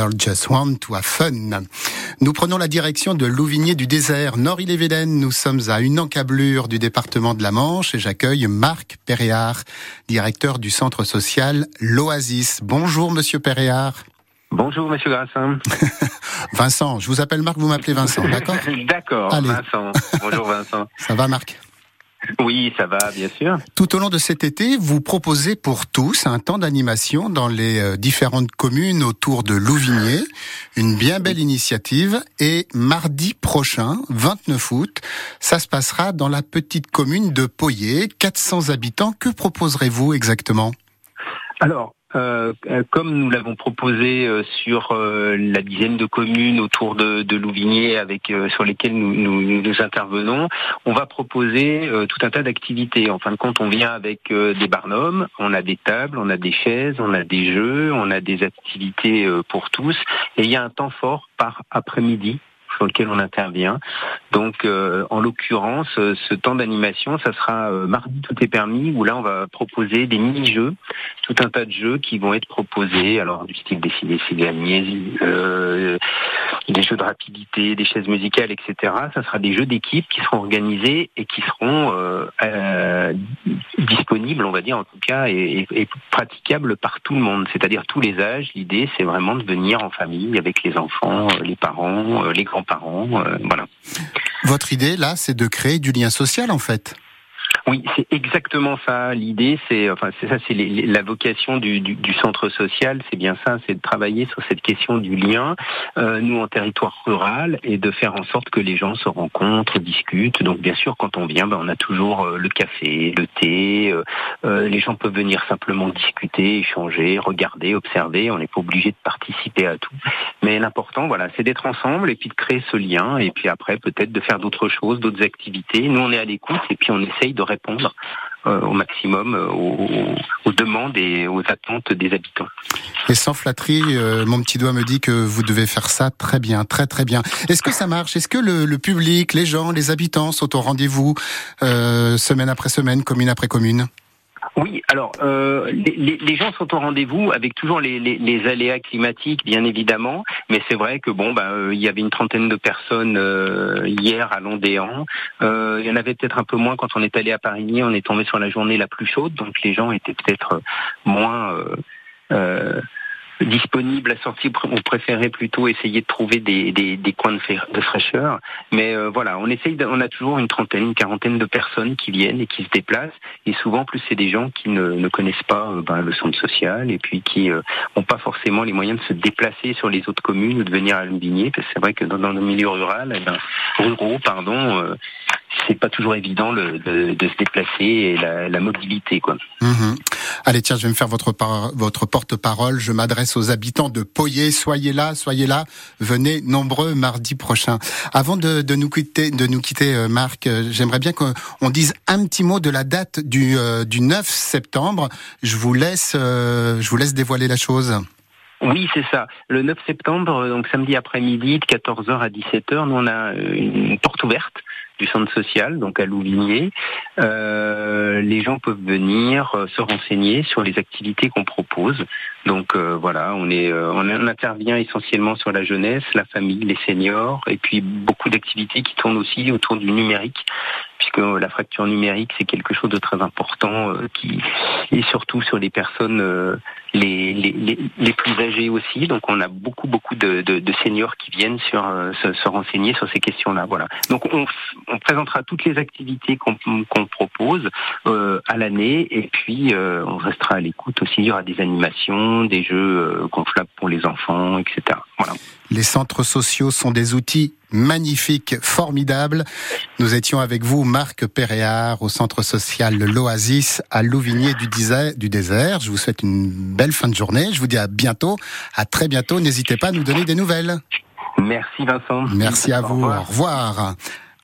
Girl Just Want to Have Fun. Nous prenons la direction de Louvigné du désert, Nord-Île-et-Vilaine. Nous sommes à une encablure du département de la Manche et j'accueille Marc Perréard, directeur du centre social L'Oasis. Bonjour, monsieur Perréard. Bonjour, monsieur Grassin. Vincent, je vous appelle Marc, vous m'appelez Vincent, d'accord? D'accord, Vincent. Bonjour, Vincent. Ça va, Marc? Oui, ça va, bien sûr. Tout au long de cet été, vous proposez pour tous un temps d'animation dans les euh, différentes communes autour de Louvigné. Une bien belle initiative. Et mardi prochain, 29 août, ça se passera dans la petite commune de Poyer, 400 habitants. Que proposerez-vous exactement? Alors, euh, euh, comme nous l'avons proposé euh, sur la dizaine de communes autour de, Louvigné avec sur lesquelles nous, nous, nous, intervenons, on va proposer tout un tas d'activités. En fin de compte, on vient avec des barnums, on a des tables, on a des chaises, on a des jeux, on a des activités pour tous, et il y a un temps fort par après-midi sur lequel on intervient. Donc, euh, en l'occurrence, euh, ce temps d'animation, ça sera euh, mardi tout est permis, où là, on va proposer des mini-jeux, tout un tas de jeux qui vont être proposés, alors du style décidé, c'est euh, des jeux de rapidité, des chaises musicales, etc. Ça sera des jeux d'équipe qui seront organisés et qui seront disponibles, on va dire en tout cas, et, praticables par tout le monde, c'est-à-dire tous les âges. L'idée, c'est vraiment de venir en famille avec les enfants, les parents, les grands Euh. Votre idée, là, c'est de créer du lien social, en fait oui, c'est exactement ça. L'idée, c'est enfin c'est ça, c'est la vocation du, du, centre social. C'est bien ça, c'est de travailler sur cette question du lien, euh, nous en territoire rural, et de faire en sorte que les gens se rencontrent, discutent. Donc bien sûr, quand on vient, ben, on a toujours euh, le café, le thé. Euh, les gens peuvent venir simplement discuter, échanger, regarder, observer. On n'est pas obligé de participer à tout. Mais l'important, voilà, c'est d'être ensemble et puis de créer ce lien. Et puis après, peut-être de faire d'autres choses, d'autres activités. Nous, on est à l'écoute et puis on essaye de répondre euh, au maximum euh, aux, demandes et aux attentes des habitants. Et sans flatterie, euh, mon petit doigt me dit que vous devez faire ça très bien, très très bien. Est-ce que ça marche? Est-ce que le, public, les gens, les habitants sont au rendez-vous semaine après semaine, commune après commune? Oui, alors euh, les, gens sont au rendez-vous avec toujours les, aléas climatiques, bien évidemment, mais c'est vrai que bon, bah, euh, il y avait une trentaine de personnes euh, hier à Londéan. il y en avait peut-être un peu moins quand on est allé à Paris. On est tombé sur la journée la plus chaude, donc les gens étaient peut-être moins disponibles à sortir. On préférait plutôt essayer de trouver des, des, coins de, fraîcheur. Mais euh, voilà, on essaye, on a toujours une trentaine, une quarantaine de personnes qui viennent et qui se déplacent. Et souvent, plus c'est des gens qui ne, connaissent pas euh, ben, le centre social et puis qui n'ont euh, pas forcément les moyens de se déplacer sur les autres communes ou de venir à Louvigné. Parce que c'est vrai que dans, dans le milieu rural, eh ben, ruraux, pardon, c'est pas toujours évident le, de, de, se déplacer et la, la mobilité, quoi. Mmh. Allez, tiens, je vais me faire votre, votre porte-parole. Je m'adresse aux habitants de Poyer. Soyez là, soyez là. Venez nombreux mardi prochain. Avant de, de nous quitter, de nous quitter, euh, Marc, euh, j'aimerais bien qu'on dise un petit mot de la date du, euh, du 9 septembre. Je vous laisse, je vous laisse dévoiler la chose. Oui, c'est ça. Le 9 septembre, donc samedi après-midi, de 14h à 17h, nous on a une porte ouverte du centre social, donc à Louvigné. Euh, les gens peuvent venir euh, se renseigner sur les activités qu'on propose. Donc euh, voilà, on est, on intervient essentiellement sur la jeunesse, la famille, les seniors, et puis beaucoup d'activités qui tournent aussi autour du numérique, puisque la fracture numérique c'est quelque chose de très important qui et surtout sur les personnes les, plus âgés aussi. Donc on a beaucoup beaucoup de, seniors qui viennent sur se, se, renseigner sur ces questions-là. Voilà. Donc on, présentera toutes les activités qu'on propose euh, à l'année et puis euh, on restera à l'écoute aussi. Il y aura des animations, des jeux euh, gonflables pour les enfants, etc. Voilà. Les centres sociaux sont des outils magnifiques, formidables. Nous étions avec vous, Marc Perréard, au centre social L'Oasis à Louvigné du désert. Je vous souhaite une belle fin de journée. Je vous dis à bientôt, à très bientôt. N'hésitez pas à nous donner des nouvelles. Merci Vincent. Merci à vous. Au revoir.